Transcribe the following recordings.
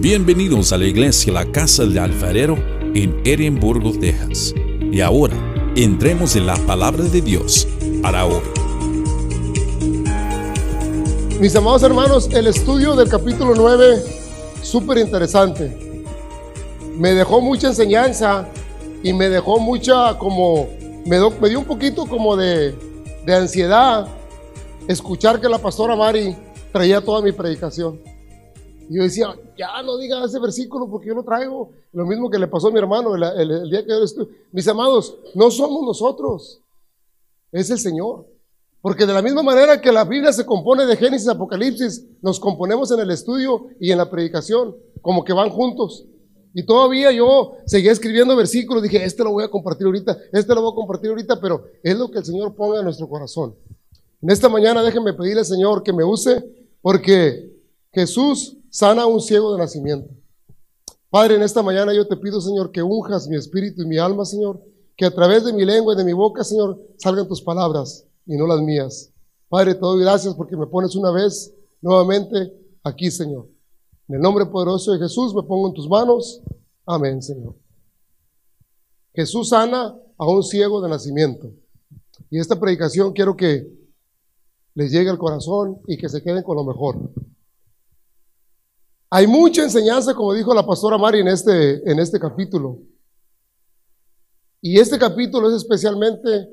Bienvenidos a la iglesia La Casa del Alfarero en Edimburgo, Texas. Y ahora, entremos en la palabra de Dios para hoy. Mis amados hermanos, el estudio del capítulo 9, súper interesante. Me dejó mucha enseñanza y me dejó mucha como, me, dio un poquito como de, de ansiedad escuchar que la pastora Mari traía toda mi predicación. Y yo decía, ya no diga ese versículo porque yo lo traigo. Lo mismo que le pasó a mi hermano el, el- día que yo estuve. Mis amados, no somos nosotros, es el Señor. Porque de la misma manera que la Biblia se compone de Génesis Apocalipsis, nos componemos en el estudio y en la predicación, como que van juntos. Y todavía yo seguía escribiendo versículos, dije, este lo voy a compartir ahorita, este lo voy a compartir ahorita, pero es lo que el Señor ponga en nuestro corazón. En esta mañana déjenme pedirle al Señor que me use, porque Jesús sana a un ciego de nacimiento. Padre, en esta mañana yo te pido, Señor, que unjas mi espíritu y mi alma, Señor, que a través de mi lengua y de mi boca, Señor, salgan tus palabras y no las mías. Padre, te doy gracias porque me pones una vez nuevamente aquí, Señor. En el nombre poderoso de Jesús me pongo en tus manos. Amén, Señor. Jesús sana a un ciego de nacimiento. Y esta predicación quiero que les llegue al corazón y que se queden con lo mejor. Hay mucha enseñanza, como dijo la pastora Mari en este, en este capítulo. Y este capítulo es especialmente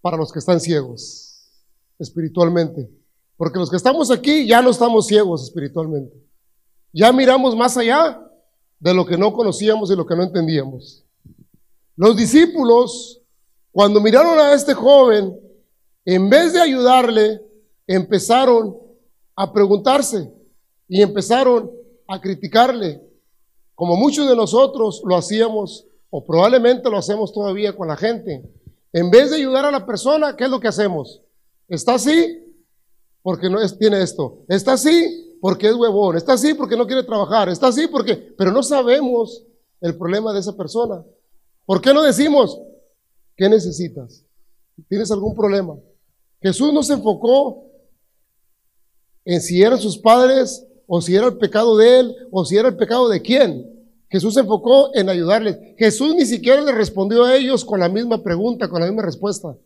para los que están ciegos espiritualmente. Porque los que estamos aquí ya no estamos ciegos espiritualmente. Ya miramos más allá de lo que no conocíamos y lo que no entendíamos. Los discípulos, cuando miraron a este joven, en vez de ayudarle, empezaron a preguntarse y empezaron a criticarle, como muchos de nosotros lo hacíamos o probablemente lo hacemos todavía con la gente. En vez de ayudar a la persona, ¿qué es lo que hacemos? Está así porque no es, tiene esto. Está así porque es huevón. Está así porque no quiere trabajar. Está así porque, pero no sabemos el problema de esa persona. ¿Por qué no decimos? ¿Qué necesitas? ¿Tienes algún problema? Jesús no se enfocó en si eran sus padres o si era el pecado de él o si era el pecado de quién. Jesús se enfocó en ayudarles. Jesús ni siquiera le respondió a ellos con la misma pregunta, con la misma respuesta.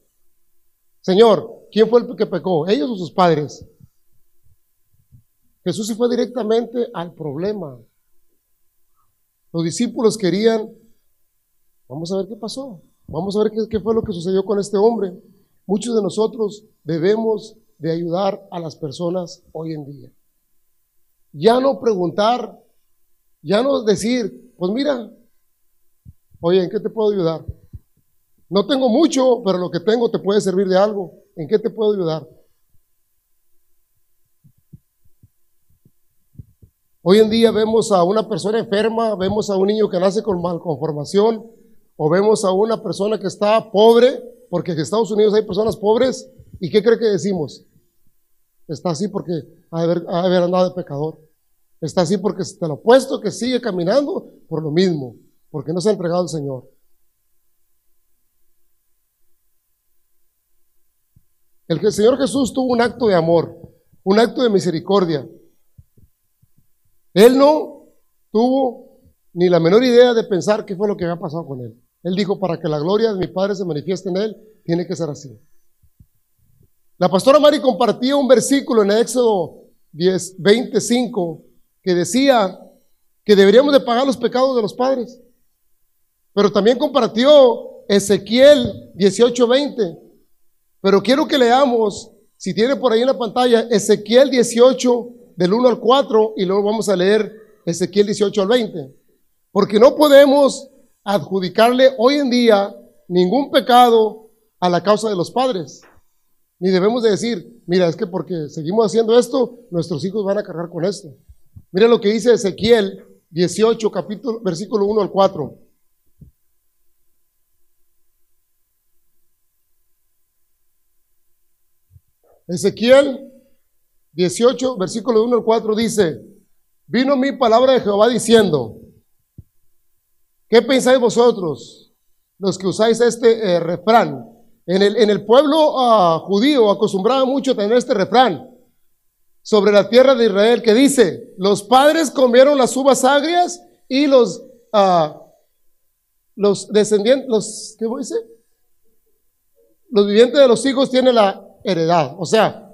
Señor, ¿quién fue el que pecó? ¿Ellos o sus padres? Jesús se fue directamente al problema. Los discípulos querían, vamos a ver qué pasó, vamos a ver qué, qué fue lo que sucedió con este hombre. Muchos de nosotros debemos de ayudar a las personas hoy en día. Ya no preguntar, ya no decir, pues mira, oye, ¿en qué te puedo ayudar? No tengo mucho, pero lo que tengo te puede servir de algo. ¿En qué te puedo ayudar? Hoy en día vemos a una persona enferma, vemos a un niño que nace con malconformación, o vemos a una persona que está pobre, porque en Estados Unidos hay personas pobres, ¿y qué cree que decimos? Está así porque ha de haber, andado de pecador. Está así porque te lo opuesto que sigue caminando por lo mismo, porque no se ha entregado al Señor. El el Señor Jesús tuvo un acto de amor, un acto de misericordia. Él no tuvo ni la menor idea de pensar qué fue lo que había pasado con él. Él dijo, para que la gloria de mi Padre se manifieste en él, tiene que ser así. La pastora Mari compartía un versículo en Éxodo 10, 25 que decía que deberíamos de pagar los pecados de los padres. Pero también compartió Ezequiel 18, 20. Pero quiero que leamos, si tiene por ahí en la pantalla, Ezequiel 18 del 1 al 4 y luego vamos a leer Ezequiel 18 al 20. Porque no podemos adjudicarle hoy en día ningún pecado a la causa de los padres. Ni debemos de decir, mira, es que porque seguimos haciendo esto, nuestros hijos van a cargar con esto. Mira lo que dice Ezequiel 18, capítulo, versículo 1 al 4. Ezequiel 18, versículo 1 al 4 dice, vino mi palabra de Jehová diciendo, ¿qué pensáis vosotros, los que usáis este eh, refrán? En el, en el pueblo uh, judío acostumbraba mucho tener este refrán. sobre la tierra de Israel que dice, los padres comieron las uvas agrias y los, ah, los descendientes, los, ¿qué voy a decir? Los vivientes de los hijos tienen la heredad, o sea,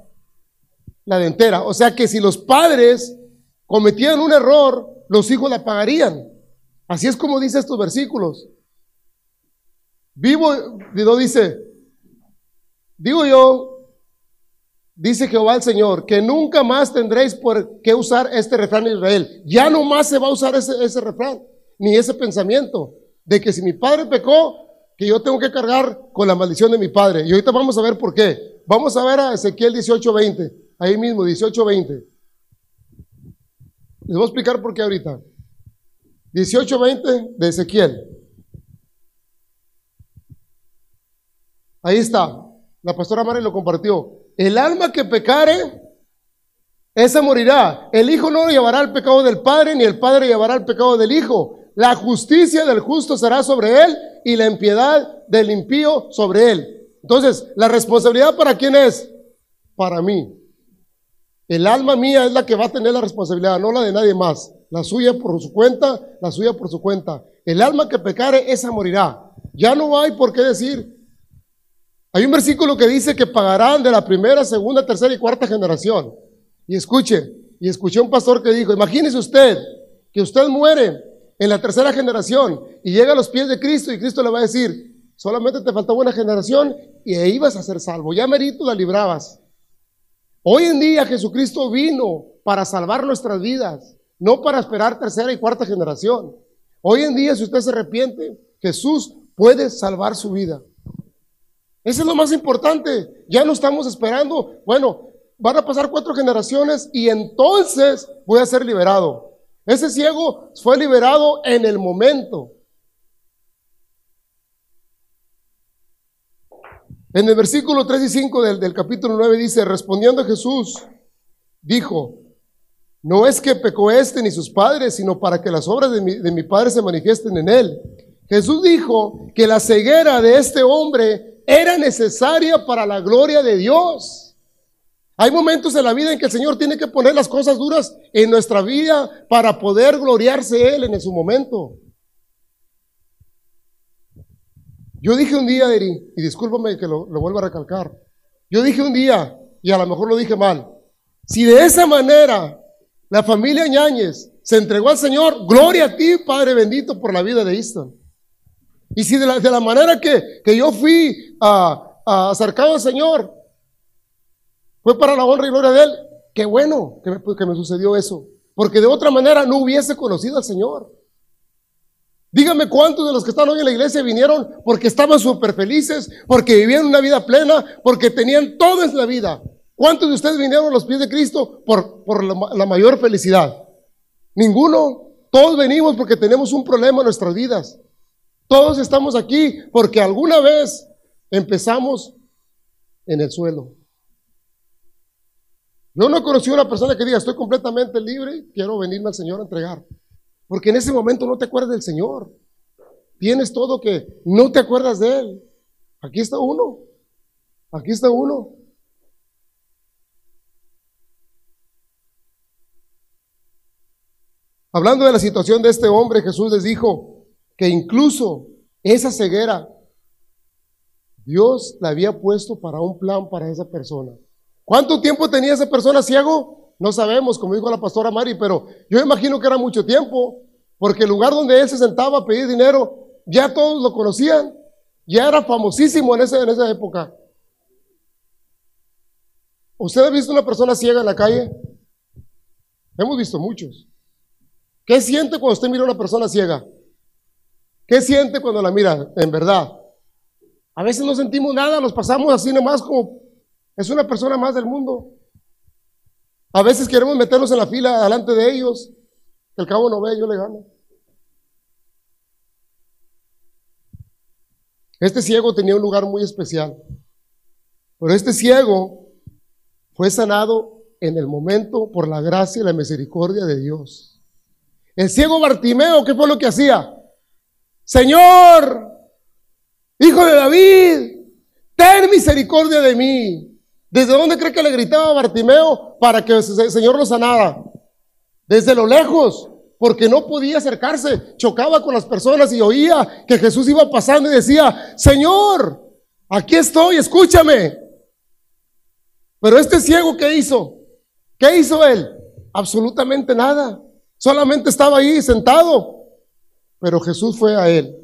la dentera. O sea que si los padres cometían un error, los hijos la pagarían. Así es como dice estos versículos. Vivo, Dios dice, digo yo, Dice Jehová el Señor, que nunca más tendréis por qué usar este refrán en Israel. Ya no más se va a usar ese, ese refrán, ni ese pensamiento de que si mi padre pecó, que yo tengo que cargar con la maldición de mi padre. Y ahorita vamos a ver por qué. Vamos a ver a Ezequiel 18:20, ahí mismo, 18:20. Les voy a explicar por qué ahorita. 18:20 de Ezequiel. Ahí está. La pastora Mari lo compartió. El alma que pecare, esa morirá. El hijo no llevará el pecado del padre, ni el padre llevará el pecado del hijo. La justicia del justo será sobre él y la impiedad del impío sobre él. Entonces, ¿la responsabilidad para quién es? Para mí. El alma mía es la que va a tener la responsabilidad, no la de nadie más. La suya por su cuenta, la suya por su cuenta. El alma que pecare, esa morirá. Ya no hay por qué decir, hay un versículo que dice que pagarán de la primera, segunda, tercera y cuarta generación. Y escuche, y escuché un pastor que dijo, imagínese usted que usted muere en la tercera generación y llega a los pies de Cristo y Cristo le va a decir, solamente te faltó una generación y vas a ser salvo, ya merito la librabas. Hoy en día Jesucristo vino para salvar nuestras vidas, no para esperar tercera y cuarta generación. Hoy en día si usted se arrepiente, Jesús puede salvar su vida. Eso es lo más importante. Ya no estamos esperando. Bueno, van a pasar cuatro generaciones y entonces voy a ser liberado. Ese ciego fue liberado en el momento. En el versículo 3 y 5 del, del capítulo 9 dice, respondiendo a Jesús, dijo, no es que pecó este ni sus padres, sino para que las obras de de mi Padre se manifiesten en él. Jesús dijo que la ceguera de este hombre era necesaria para la gloria de Dios. Hay momentos en la vida en que el Señor tiene que poner las cosas duras en nuestra vida para poder gloriarse Él en su momento. Yo dije un día, Eri, y discúlpame que lo, vuelva a recalcar, yo dije un día, y a lo mejor lo dije mal, si de esa manera la familia Ñáñez se entregó al Señor, gloria a ti, Padre bendito, por la vida de Easton. Y si de la, manera que, yo fui a, acercado al Señor fue para la honra y gloria de Él, qué bueno que me, que me sucedió eso. Porque de otra manera no hubiese conocido al Señor. Dígame cuántos de los que están hoy en la iglesia vinieron porque estaban súper felices, porque vivían una vida plena, porque tenían todo en la vida. ¿Cuántos de ustedes vinieron a los pies de Cristo por, por la, la, mayor felicidad? Ninguno. Todos venimos porque tenemos un problema en nuestras vidas. Todos estamos aquí porque alguna vez empezamos en el suelo. Yo no conocí a una persona que diga, estoy completamente libre, quiero venirme al Señor a entregar. Porque en ese momento no te acuerdas del Señor. Tienes todo que no te acuerdas de Él. Aquí está uno. Aquí está uno. Hablando de la situación de este hombre, Jesús les dijo, que incluso esa ceguera Dios la había puesto para un plan para esa persona. ¿Cuánto tiempo tenía esa persona ciego? No sabemos, como dijo la pastora Mari, pero yo imagino que era mucho tiempo, porque el lugar donde él se sentaba a pedir dinero, ya todos lo conocían, ya era famosísimo en, ese, en esa época. ¿Usted ha visto una persona ciega en la calle? Hemos visto muchos. ¿Qué siente cuando usted mira a una persona ciega? ¿Qué siente cuando la mira? En verdad. A veces no sentimos nada, nos pasamos así nomás como es una persona más del mundo. A veces queremos meternos en la fila delante de ellos. El cabo no ve, yo le gano. Este ciego tenía un lugar muy especial. Pero este ciego fue sanado en el momento por la gracia y la misericordia de Dios. El ciego Bartimeo, ¿qué fue lo que hacía? Señor, hijo de David, ten misericordia de mí. ¿Desde dónde cree que le gritaba Bartimeo para que el Señor lo sanara? Desde lo lejos, porque no podía acercarse, chocaba con las personas y oía que Jesús iba pasando y decía, Señor, aquí estoy, escúchame. Pero este ciego, ¿qué hizo? ¿Qué hizo él? Absolutamente nada. Solamente estaba ahí sentado. Pero Jesús fue a él.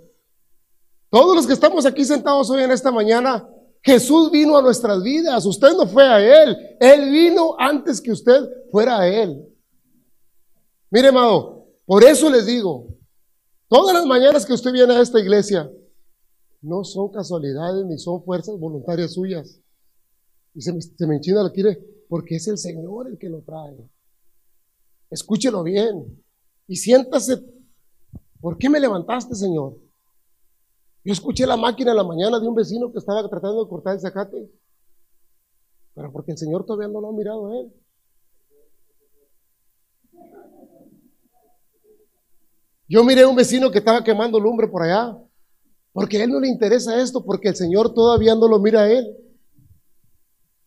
Todos los que estamos aquí sentados hoy en esta mañana, Jesús vino a nuestras vidas. Usted no fue a Él. Él vino antes que usted fuera a Él. Mire, amado, por eso les digo, todas las mañanas que usted viene a esta iglesia, no son casualidades ni son fuerzas voluntarias suyas. Y se me, se me enchina la quiere, porque es el Señor el que lo trae. Escúchelo bien y siéntase. ¿Por qué me levantaste, Señor? Yo escuché la máquina en la mañana de un vecino que estaba tratando de cortar el zacate. Pero porque el Señor todavía no lo ha mirado a él. Yo miré a un vecino que estaba quemando lumbre por allá. Porque a él no le interesa esto, porque el Señor todavía no lo mira a él.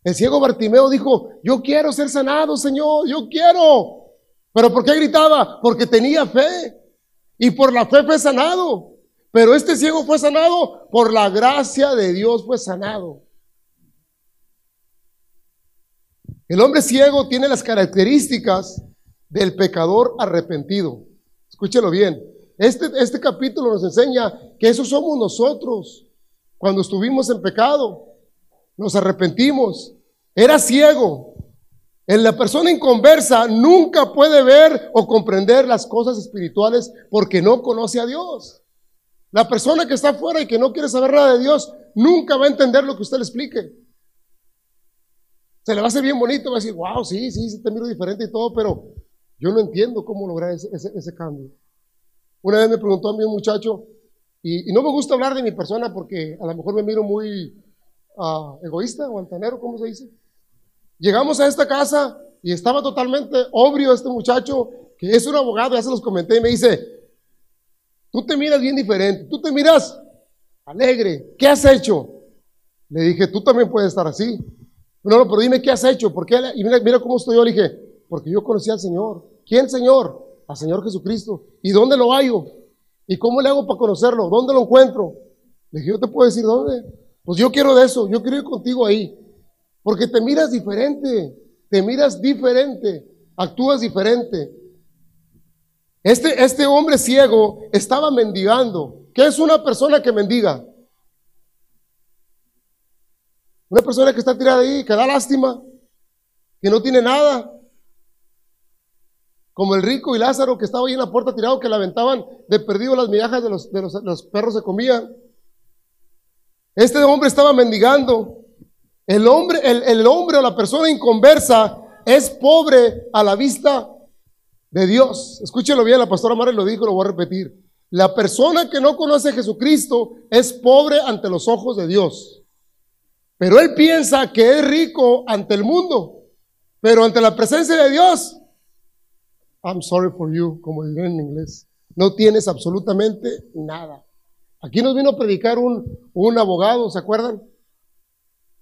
El ciego Bartimeo dijo, yo quiero ser sanado, Señor, yo quiero. Pero ¿por qué gritaba? Porque tenía fe. Y por la fe fue sanado. Pero este ciego fue sanado por la gracia de Dios, fue sanado. El hombre ciego tiene las características del pecador arrepentido. Escúchelo bien. Este, este capítulo nos enseña que eso somos nosotros. Cuando estuvimos en pecado, nos arrepentimos. Era ciego. En la persona inconversa nunca puede ver o comprender las cosas espirituales porque no conoce a Dios. La persona que está afuera y que no quiere saber nada de Dios, nunca va a entender lo que usted le explique. Se le va a hacer bien bonito, va a decir, wow, sí, sí, sí, te miro diferente y todo, pero yo no entiendo cómo lograr ese, cambio. Una vez me preguntó a mí un muchacho, y, no me gusta hablar de mi persona porque a lo mejor me miro muy uh, egoísta o altanero, ¿cómo se dice? Llegamos a esta casa y estaba totalmente obvio este muchacho, que es un abogado, ya se los comenté, y me dice, Tú te miras bien diferente, tú te miras alegre. ¿Qué has hecho? Le dije, tú también puedes estar así. No, no, pero dime qué has hecho. ¿Por qué? Y mira, mira cómo estoy yo. Le dije, porque yo conocí al Señor. ¿Quién Señor? Al Señor Jesucristo. ¿Y dónde lo hallo? ¿Y cómo le hago para conocerlo? ¿Dónde lo encuentro? Le dije, yo te puedo decir dónde. Pues yo quiero de eso, yo quiero ir contigo ahí. Porque te miras diferente, te miras diferente, actúas diferente. Este, este hombre ciego estaba mendigando. ¿Qué es una persona que mendiga? Una persona que está tirada ahí, que da lástima, que no tiene nada. Como el rico y Lázaro que estaba ahí en la puerta tirado, que le aventaban de perdido las migajas de los, de los, perros se comían. Este hombre estaba mendigando. El hombre, el, el hombre o la persona inconversa es pobre a la vista de Dios. Escúchelo bien, la pastora Mara lo dijo, lo voy a repetir. La persona que no conoce a Jesucristo es pobre ante los ojos de Dios. Pero él piensa que es rico ante el mundo. Pero ante la presencia de Dios, I'm sorry for you, como dirán en inglés. No tienes absolutamente nada. Aquí nos vino a predicar un, un abogado, ¿se acuerdan?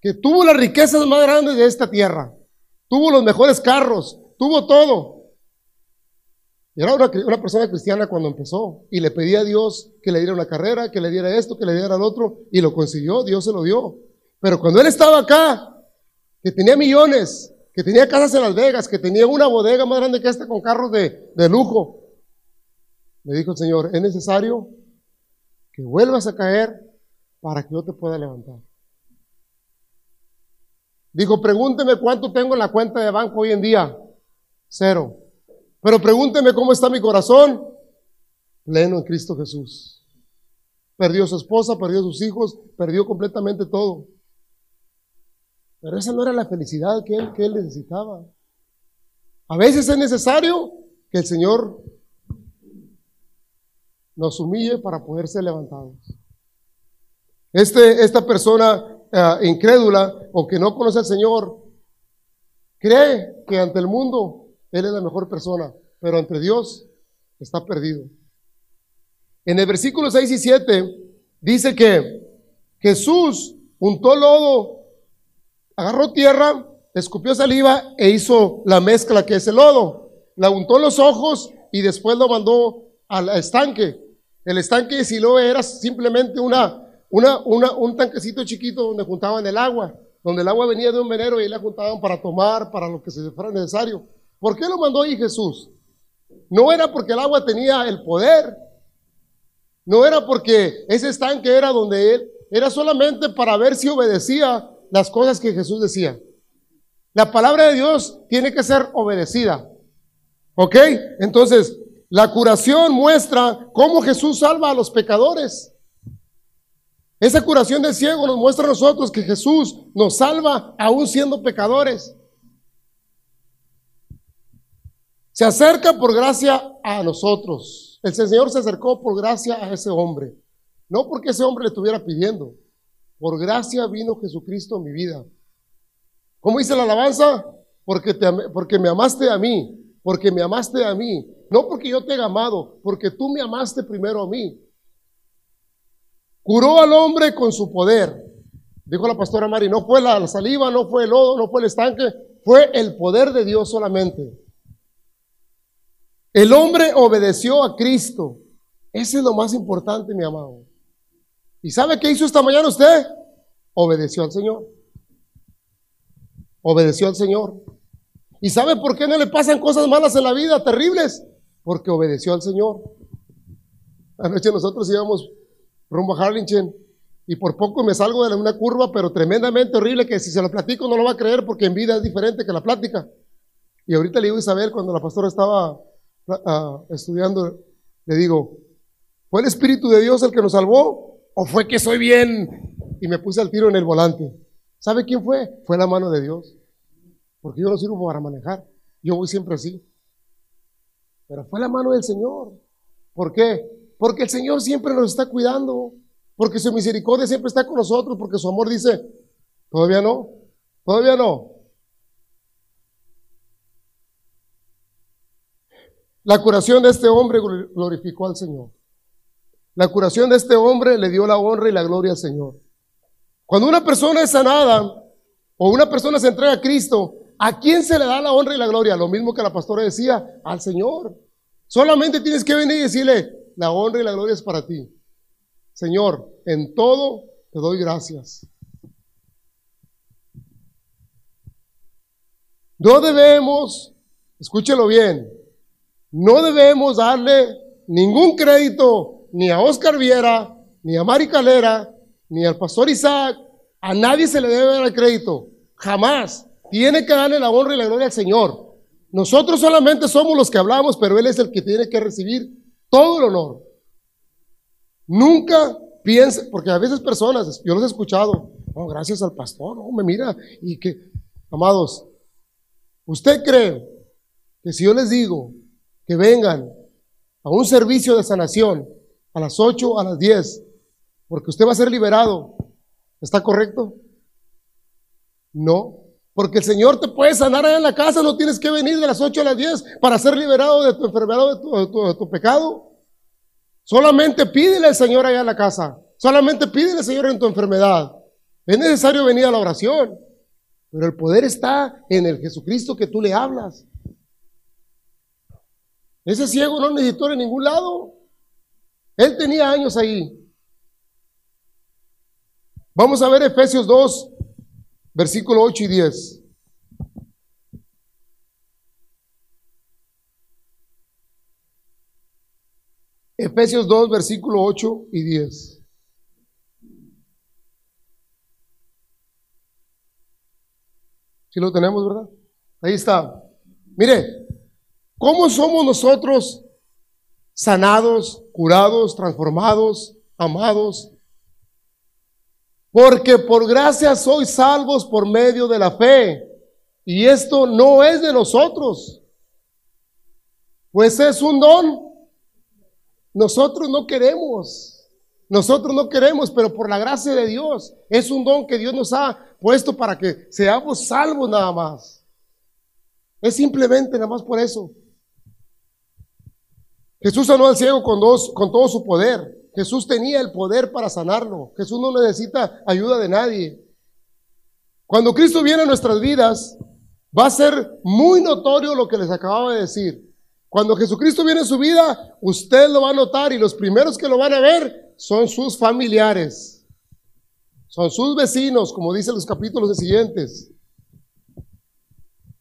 Que tuvo las riquezas más grandes de esta tierra. Tuvo los mejores carros, tuvo todo. Era una, persona cristiana cuando empezó y le pedía a Dios que le diera una carrera, que le diera esto, que le diera lo otro, y lo consiguió, Dios se lo dio. Pero cuando él estaba acá, que tenía millones, que tenía casas en Las Vegas, que tenía una bodega más grande que esta con carros de, de lujo, le dijo el Señor, es necesario que vuelvas a caer para que yo te pueda levantar. Dijo, pregúnteme cuánto tengo en la cuenta de banco hoy en día. Cero. Pero pregúnteme cómo está mi corazón. Pleno en Cristo Jesús. Perdió su esposa, perdió sus hijos, perdió completamente todo. Pero esa no era la felicidad que él, que él necesitaba. A veces es necesario que el Señor nos humille para poder ser levantados. Este, esta persona eh, incrédula o que no conoce al Señor cree que ante el mundo él es la mejor persona, pero entre Dios está perdido. En el versículo 6 y 7 dice que Jesús untó lodo agarró tierra, escupió saliva e hizo la mezcla que es el lodo. La untó los ojos y después lo mandó al estanque. El estanque de Siloé era simplemente una, una, un tanquecito chiquito donde juntaban el agua, donde el agua venía de un venero y la juntaban para tomar, para lo que se fuera necesario. ¿Por qué lo mandó ahí Jesús? No era porque el agua tenía el poder, no era porque ese estanque era donde él, era solamente para ver si obedecía las cosas que Jesús decía. La palabra de Dios tiene que ser obedecida. ¿Ok? Entonces, la curación muestra cómo Jesús salva a los pecadores. Esa curación del ciego nos muestra a nosotros que Jesús nos salva aún siendo pecadores. Se acerca por gracia a nosotros. El Señor se acercó por gracia a ese hombre. No porque ese hombre le estuviera pidiendo. Por gracia vino Jesucristo en mi vida. ¿Cómo dice la alabanza? Porque, te, porque me amaste a mí. Porque me amaste a mí. No porque yo te he amado. Porque tú me amaste primero a mí. Curó al hombre con su poder. Dijo la pastora Mari, no fue la saliva, no fue el lodo, no fue el estanque, fue el poder de Dios solamente. El hombre obedeció a Cristo. Ese es lo más importante, mi amado. ¿Y sabe qué hizo esta mañana usted? Obedeció al Señor. Obedeció al Señor. ¿Y sabe por qué no le pasan cosas malas en la vida, terribles? Porque obedeció al Señor. Anoche nosotros íbamos rumbo a Harlingen y por poco me salgo de una curva, pero tremendamente horrible, que si se lo platico no lo va a creer porque en vida es diferente que la plática. Y ahorita le digo a Isabel, cuando la pastora estaba estudiando, le digo, ¿fue el Espíritu de Dios el que nos salvó? ¿O fue que soy bien? Y me puse al tiro en el volante. ¿Sabe quién fue? Fue la mano de Dios. Porque yo no sirvo para manejar. Yo voy siempre así. Pero fue la mano del Señor. ¿Por qué? Porque el Señor siempre nos está cuidando. Porque su misericordia siempre está con nosotros. Porque su amor dice, todavía no, todavía no. La curación de este hombre glorificó al Señor. La curación de este hombre le dio la honra y la gloria al Señor. Cuando una persona es sanada o una persona se entrega a Cristo, ¿a quién se le da la honra y la gloria? Lo mismo que la pastora decía, al Señor. Solamente tienes que venir y decirle, la honra y la gloria es para ti. Señor, en todo te doy gracias. No debemos, escúchelo bien, no debemos darle ningún crédito ni a Oscar Viera, ni a Mari Calera, ni al pastor Isaac. A nadie se le debe dar el crédito. Jamás. Tiene que darle la honra y la gloria al Señor. Nosotros solamente somos los que hablamos, pero Él es el que tiene que recibir todo el honor. Nunca piense, porque a veces personas, yo los he escuchado, oh, gracias al pastor, no, me mira, y que, amados, ¿usted cree que si yo les digo que vengan a un servicio de sanación a las 8, a las 10, porque usted va a ser liberado. ¿Está correcto? No, porque el Señor te puede sanar allá en la casa, no tienes que venir de las 8 a las 10 para ser liberado de tu enfermedad o de tu, pecado. Solamente pídele al Señor allá en la casa, solamente pídele al Señor en tu enfermedad. Es necesario venir a la oración, pero el poder está en el Jesucristo que tú le hablas. Ese ciego no necesitó en ningún lado. Él tenía años ahí. Vamos a ver Efesios 2, versículo 8 y 10. Efesios 2, versículo 8 y 10. Si lo tenemos, ¿verdad? Ahí está. Mire, ¿Cómo somos nosotros sanados, curados, transformados, amados? Porque por gracia sois salvos por medio de la fe. Y esto no es de nosotros, pues es un don. Nosotros no queremos, nosotros no queremos, pero por la gracia de Dios es un don que Dios nos ha puesto para que seamos salvos nada más. Es simplemente nada más por eso. Jesús sanó al ciego con, dos, con todo su poder. Jesús tenía el poder para sanarlo. Jesús no necesita ayuda de nadie. Cuando Cristo viene a nuestras vidas, va a ser muy notorio lo que les acababa de decir. Cuando Jesucristo viene en su vida, usted lo va a notar y los primeros que lo van a ver son sus familiares, son sus vecinos, como dicen los capítulos siguientes.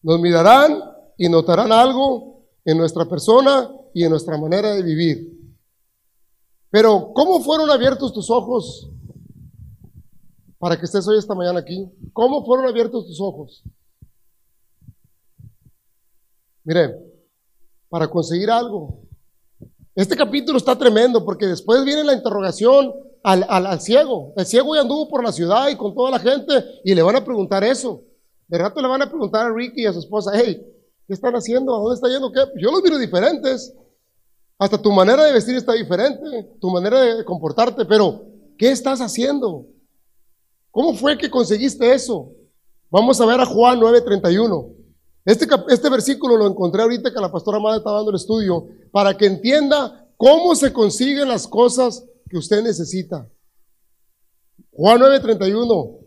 Nos mirarán y notarán algo en nuestra persona y en nuestra manera de vivir. Pero, ¿cómo fueron abiertos tus ojos para que estés hoy esta mañana aquí? ¿Cómo fueron abiertos tus ojos? Mire, para conseguir algo. Este capítulo está tremendo porque después viene la interrogación al, al, ciego. El ciego ya anduvo por la ciudad y con toda la gente y le van a preguntar eso. De rato le van a preguntar a Ricky y a su esposa, hey, ¿qué están haciendo? ¿A dónde está yendo? ¿Qué? Yo los miro diferentes. Hasta tu manera de vestir está diferente, tu manera de comportarte, pero ¿qué estás haciendo? ¿Cómo fue que conseguiste eso? Vamos a ver a Juan 9:31. Este, este versículo lo encontré ahorita que la pastora Amada está dando el estudio para que entienda cómo se consiguen las cosas que usted necesita. Juan 9:31.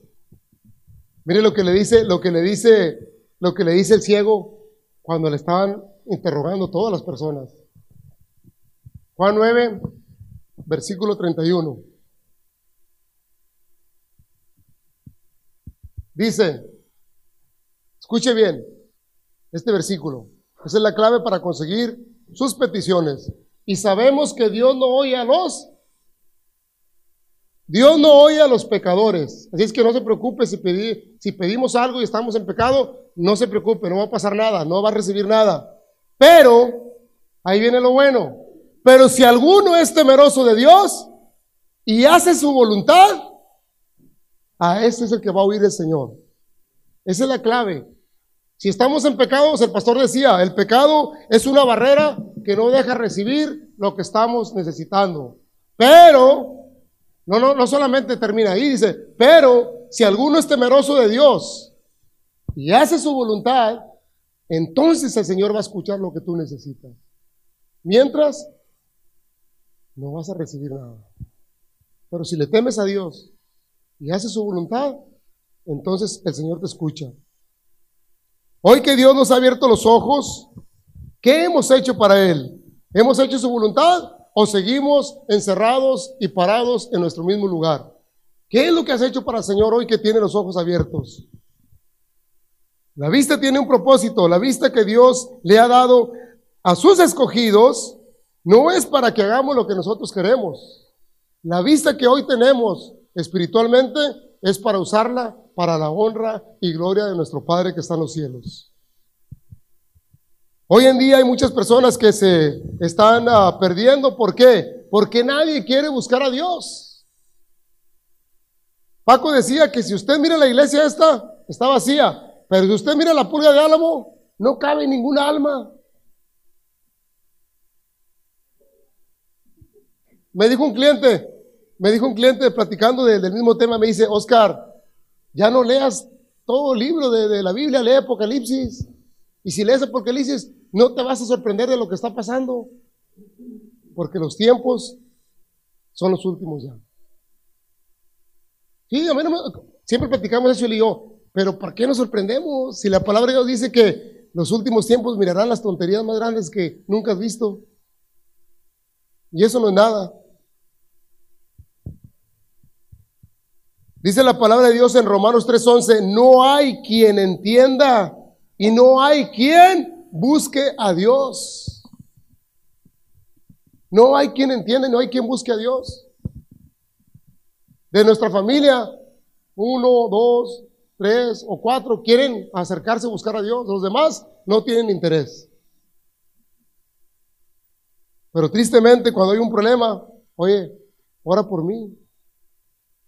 Mire lo que le dice, lo que le dice, lo que le dice el ciego cuando le estaban interrogando todas las personas. Juan 9, versículo 31. Dice, escuche bien este versículo. Esa es la clave para conseguir sus peticiones. Y sabemos que Dios no oye a los. Dios no oye a los pecadores. Así es que no se preocupe si, si pedimos algo y estamos en pecado, no se preocupe, no va a pasar nada, no va a recibir nada. Pero, ahí viene lo bueno. Pero si alguno es temeroso de Dios y hace su voluntad, a ese es el que va a oír el Señor. Esa es la clave. Si estamos en pecados, el pastor decía, el pecado es una barrera que no deja recibir lo que estamos necesitando. Pero, no, no, no solamente termina ahí, dice, pero si alguno es temeroso de Dios y hace su voluntad, entonces el Señor va a escuchar lo que tú necesitas. Mientras, no vas a recibir nada. Pero si le temes a Dios y haces su voluntad, entonces el Señor te escucha. Hoy que Dios nos ha abierto los ojos, ¿qué hemos hecho para Él? ¿Hemos hecho su voluntad o seguimos encerrados y parados en nuestro mismo lugar? ¿Qué es lo que has hecho para el Señor hoy que tiene los ojos abiertos? La vista tiene un propósito, la vista que Dios le ha dado a sus escogidos no es para que hagamos lo que nosotros queremos. La vista que hoy tenemos espiritualmente es para usarla para la honra y gloria de nuestro Padre que está en los cielos. Hoy en día hay muchas personas que se están ah, perdiendo. ¿Por qué? Porque nadie quiere buscar a Dios. Paco decía que si usted mira la iglesia esta, está vacía. Pero si usted mira la pulga de álamo, no cabe ninguna alma. Me dijo un cliente, me dijo un cliente platicando del mismo tema, me dice, Oscar, ya no leas todo el libro de, la Biblia, lee Apocalipsis. Y si lees Apocalipsis, no te vas a sorprender de lo que está pasando. Porque los tiempos son los últimos ya. Sí, a mí siempre platicamos eso y le digo, pero ¿por qué nos sorprendemos? Si la palabra de Dios dice que los últimos tiempos mirarán las tonterías más grandes que nunca has visto. Y eso no es nada. Dice la palabra de Dios en Romanos 3:11, no hay quien entienda y no hay quien busque a Dios. No hay quien entienda, no hay quien busque a Dios. De nuestra familia, uno, dos, tres o cuatro quieren acercarse a buscar a Dios. Los demás no tienen interés. Pero tristemente cuando hay un problema, oye, ora por mí.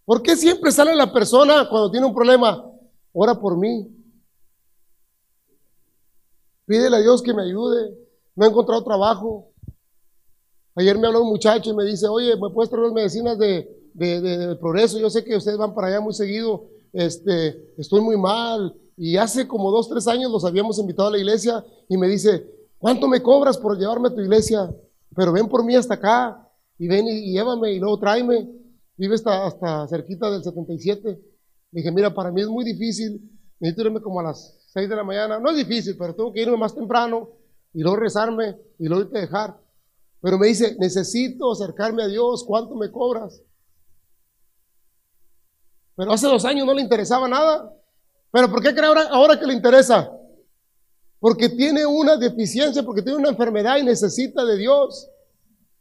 ¿Por qué siempre sale la persona cuando tiene un problema? Ora por mí. Pídele a Dios que me ayude. No he encontrado trabajo. Ayer me habló un muchacho y me dice, oye, ¿me puedes traer las medicinas de, progreso? Yo sé que ustedes van para allá muy seguido. Este, estoy muy mal. Y hace como dos, tres años los habíamos invitado a la iglesia y me dice, ¿cuánto me cobras por llevarme a tu iglesia? Pero ven por mí hasta acá y ven y, y llévame y luego tráeme vive hasta, hasta cerquita del 77. Le dije, mira, para mí es muy difícil, necesito irme como a las 6 de la mañana. No es difícil, pero tengo que irme más temprano y luego rezarme y luego irte a dejar. Pero me dice, necesito acercarme a Dios, ¿cuánto me cobras? Pero hace dos años no le interesaba nada. Pero ¿por qué cree ahora, ahora que le interesa? Porque tiene una deficiencia, porque tiene una enfermedad y necesita de Dios.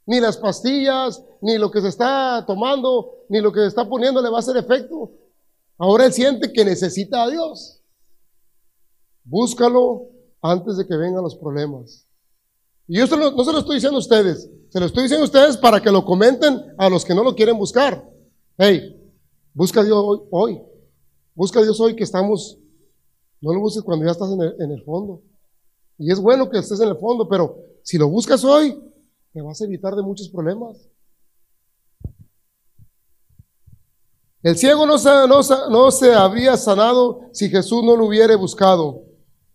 Ni las pastillas, ni lo que se está tomando, ni lo que se está poniendo le va a hacer efecto. Ahora él siente que necesita a Dios. Búscalo antes de que vengan los problemas. Y yo no se lo estoy diciendo a ustedes, se lo estoy diciendo a ustedes para que lo comenten a los que no lo quieren buscar. Hey, busca a Dios hoy, hoy. Busca a Dios hoy que estamos, no lo busques cuando ya estás en el, en el fondo. Y es bueno que estés en el fondo, pero si lo buscas hoy, te vas a evitar de muchos problemas. El ciego no se, no, se, habría sanado si Jesús no lo hubiera buscado.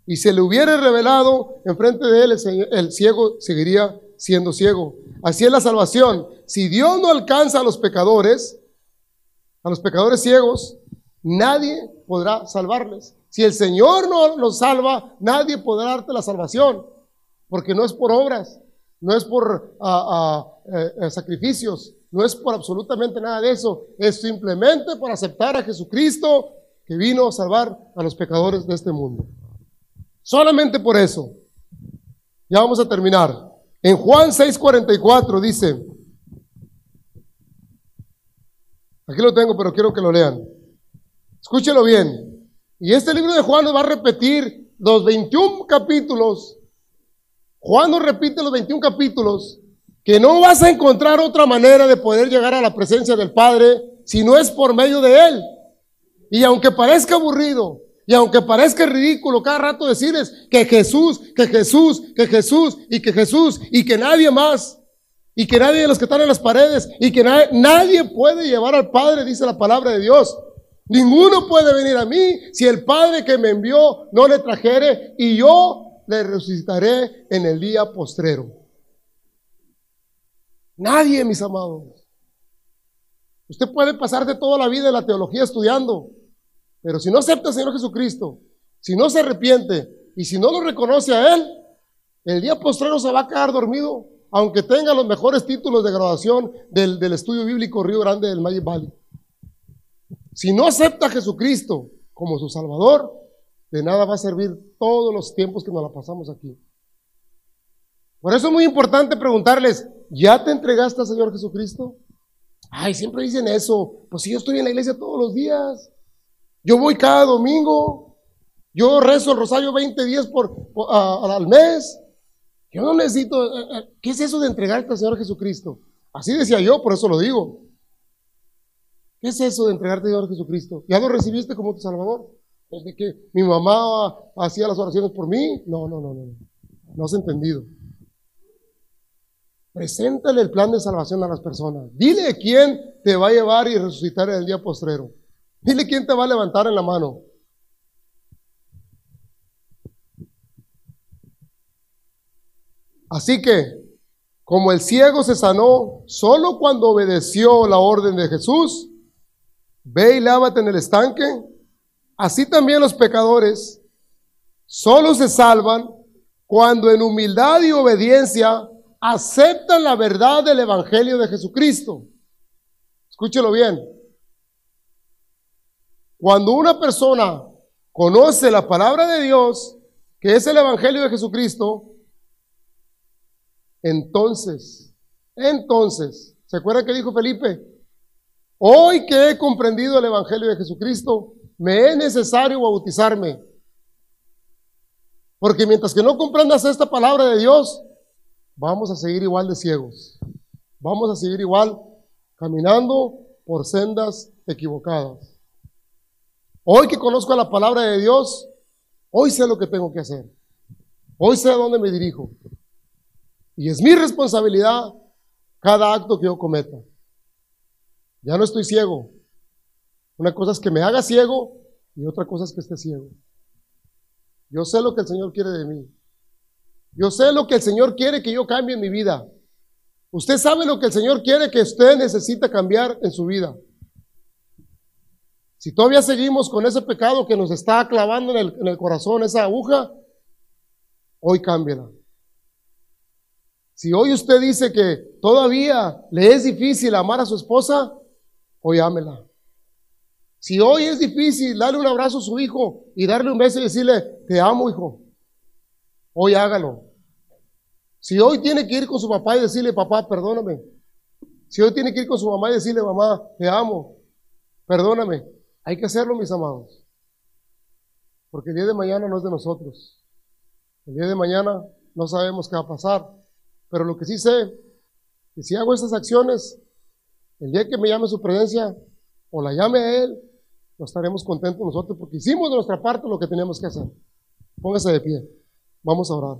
Y se le hubiera revelado enfrente de él, el, ciego seguiría siendo ciego. Así es la salvación. Si Dios no alcanza a los pecadores, a los pecadores ciegos, nadie podrá salvarles. Si el Señor no los salva, nadie podrá darte la salvación, porque no es por obras, no es por ah, ah, eh, eh, sacrificios, no es por absolutamente nada de eso, es simplemente por aceptar a Jesucristo que vino a salvar a los pecadores de este mundo. Solamente por eso. Ya vamos a terminar. En Juan 6:44 dice, aquí lo tengo, pero quiero que lo lean. Escúchelo bien. Y este libro de Juan nos va a repetir los 21 capítulos Juan nos repite los 21 capítulos que no vas a encontrar otra manera de poder llegar a la presencia del Padre si no es por medio de Él. Y aunque parezca aburrido, y aunque parezca ridículo cada rato decirles que Jesús, que Jesús, que Jesús, y que Jesús, y que nadie más, y que nadie de los que están en las paredes, y que nadie, nadie puede llevar al Padre, dice la palabra de Dios. Ninguno puede venir a mí si el Padre que me envió no le trajere, y yo le resucitaré en el día postrero. Nadie, mis amados. Usted puede pasar de toda la vida en la teología estudiando, pero si no acepta al Señor Jesucristo, si no se arrepiente y si no lo reconoce a Él, el día postrero se va a quedar dormido, aunque tenga los mejores títulos de graduación del, del estudio bíblico Río Grande del Magic Valley. Si no acepta a Jesucristo como su Salvador, de nada va a servir todos los tiempos que nos la pasamos aquí. Por eso es muy importante preguntarles, ¿ya te entregaste al Señor Jesucristo? Ay, siempre dicen eso. Pues si yo estoy en la iglesia todos los días, yo voy cada domingo, yo rezo el rosario 20 días por, al mes. Yo no necesito, eh, eh, ¿qué es eso de entregarte al Señor Jesucristo? Así decía yo, por eso lo digo. ¿Qué es eso de entregarte al Señor Jesucristo? ¿Ya lo recibiste como tu Salvador? De que mi mamá hacía las oraciones por mí. No, no, no, no. No has entendido. Preséntale el plan de salvación a las personas. Dile quién te va a llevar y resucitar en el día postrero. Dile quién te va a levantar en la mano. Así que, como el ciego se sanó solo cuando obedeció la orden de Jesús, ve y lávate en el estanque Así también los pecadores solo se salvan cuando en humildad y obediencia aceptan la verdad del Evangelio de Jesucristo. Escúchelo bien. Cuando una persona conoce la palabra de Dios, que es el Evangelio de Jesucristo, entonces, entonces, ¿se acuerdan que dijo Felipe? Hoy que he comprendido el Evangelio de Jesucristo, me es necesario bautizarme. Porque mientras que no comprendas esta palabra de Dios, vamos a seguir igual de ciegos. Vamos a seguir igual caminando por sendas equivocadas. Hoy que conozco la palabra de Dios, hoy sé lo que tengo que hacer. Hoy sé a dónde me dirijo. Y es mi responsabilidad cada acto que yo cometa. Ya no estoy ciego, una cosa es que me haga ciego y otra cosa es que esté ciego. Yo sé lo que el Señor quiere de mí. Yo sé lo que el Señor quiere que yo cambie en mi vida. Usted sabe lo que el Señor quiere que usted necesita cambiar en su vida. Si todavía seguimos con ese pecado que nos está clavando en el, corazón, esa aguja, hoy cámbiala. Si hoy usted dice que todavía le es difícil amar a su esposa, hoy ámela. Si hoy es difícil darle un abrazo a su hijo y darle un beso y decirle, te amo, hijo, hoy hágalo. Si hoy tiene que ir con su papá y decirle, papá, perdóname. Si hoy tiene que ir con su mamá y decirle, mamá, te amo, perdóname. Hay que hacerlo, mis amados. Porque el día de mañana no es de nosotros. El día de mañana no sabemos qué va a pasar. Pero lo que sí sé, que si hago estas acciones, el día que me llame su presencia o la llame a él, no estaremos contentos nosotros porque hicimos de nuestra parte lo que teníamos que hacer. Póngase de pie. Vamos a orar.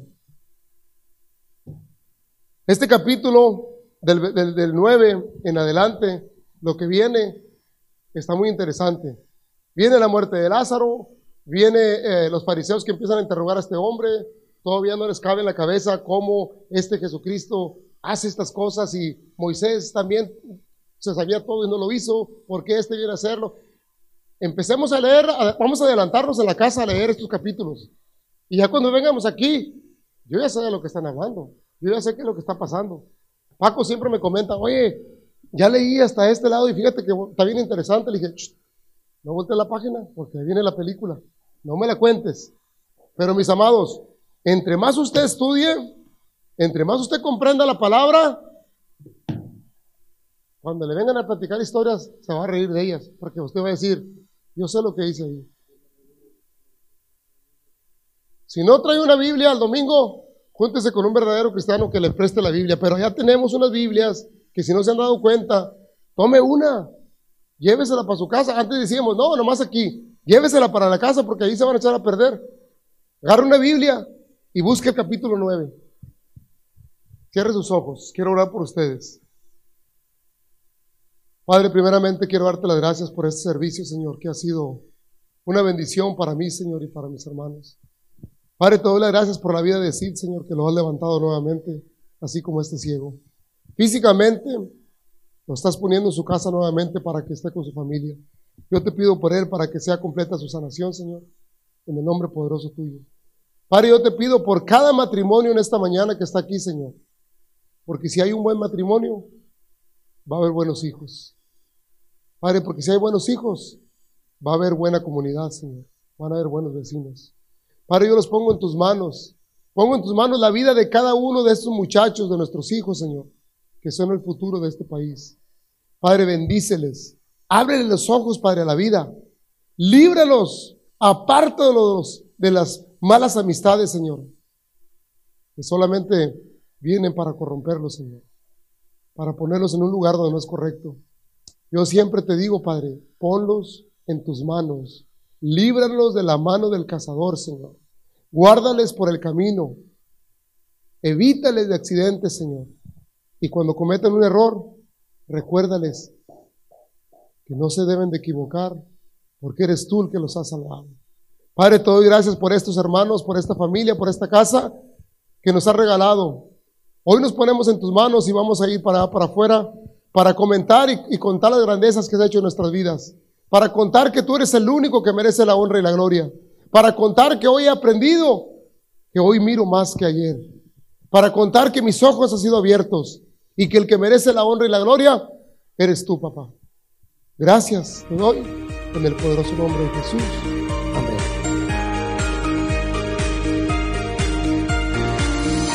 Este capítulo del, del, 9 en adelante, lo que viene, está muy interesante. Viene la muerte de Lázaro, viene eh, los fariseos que empiezan a interrogar a este hombre, todavía no les cabe en la cabeza cómo este Jesucristo hace estas cosas y Moisés también se sabía todo y no lo hizo, ¿por qué este viene a hacerlo? Empecemos a leer, vamos a adelantarnos en la casa a leer estos capítulos. Y ya cuando vengamos aquí, yo ya sé de lo que están hablando, yo ya sé qué es lo que está pasando. Paco siempre me comenta, oye, ya leí hasta este lado y fíjate que está bien interesante. Le dije, no voltees la página porque ahí viene la película. No me la cuentes. Pero mis amados, entre más usted estudie, entre más usted comprenda la palabra, cuando le vengan a platicar historias, se va a reír de ellas, porque usted va a decir, yo sé lo que dice ahí. Si no trae una Biblia al domingo, júntese con un verdadero cristiano que le preste la Biblia, pero ya tenemos unas Biblias que si no se han dado cuenta, tome una, llévesela para su casa. Antes decíamos, no, nomás aquí, llévesela para la casa porque ahí se van a echar a perder. Agarre una Biblia y busque el capítulo 9. Cierre sus ojos, quiero orar por ustedes. Padre, primeramente quiero darte las gracias por este servicio, Señor, que ha sido una bendición para mí, Señor, y para mis hermanos. Padre, te doy las gracias por la vida de Sid, Señor, que lo has levantado nuevamente, así como este ciego. Físicamente, lo estás poniendo en su casa nuevamente para que esté con su familia. Yo te pido por él para que sea completa su sanación, Señor, en el nombre poderoso tuyo. Padre, yo te pido por cada matrimonio en esta mañana que está aquí, Señor, porque si hay un buen matrimonio, va a haber buenos hijos. Padre, porque si hay buenos hijos, va a haber buena comunidad, Señor. Van a haber buenos vecinos. Padre, yo los pongo en tus manos. Pongo en tus manos la vida de cada uno de estos muchachos, de nuestros hijos, Señor, que son el futuro de este país. Padre, bendíceles. Ábreles los ojos, Padre, a la vida. Líbralos. Apártalos de las malas amistades, Señor, que solamente vienen para corromperlos, Señor, para ponerlos en un lugar donde no es correcto. Yo siempre te digo, Padre, ponlos en tus manos. Líbralos de la mano del cazador, Señor. Guárdales por el camino. Evítales de accidentes, Señor. Y cuando cometen un error, recuérdales que no se deben de equivocar, porque eres tú el que los ha salvado. Padre, te doy gracias por estos hermanos, por esta familia, por esta casa que nos ha regalado. Hoy nos ponemos en tus manos y vamos a ir para, para afuera para comentar y, contar las grandezas que has hecho en nuestras vidas, para contar que tú eres el único que merece la honra y la gloria, para contar que hoy he aprendido, que hoy miro más que ayer, para contar que mis ojos han sido abiertos y que el que merece la honra y la gloria eres tú, papá. Gracias te doy en el poderoso nombre de Jesús. Amén.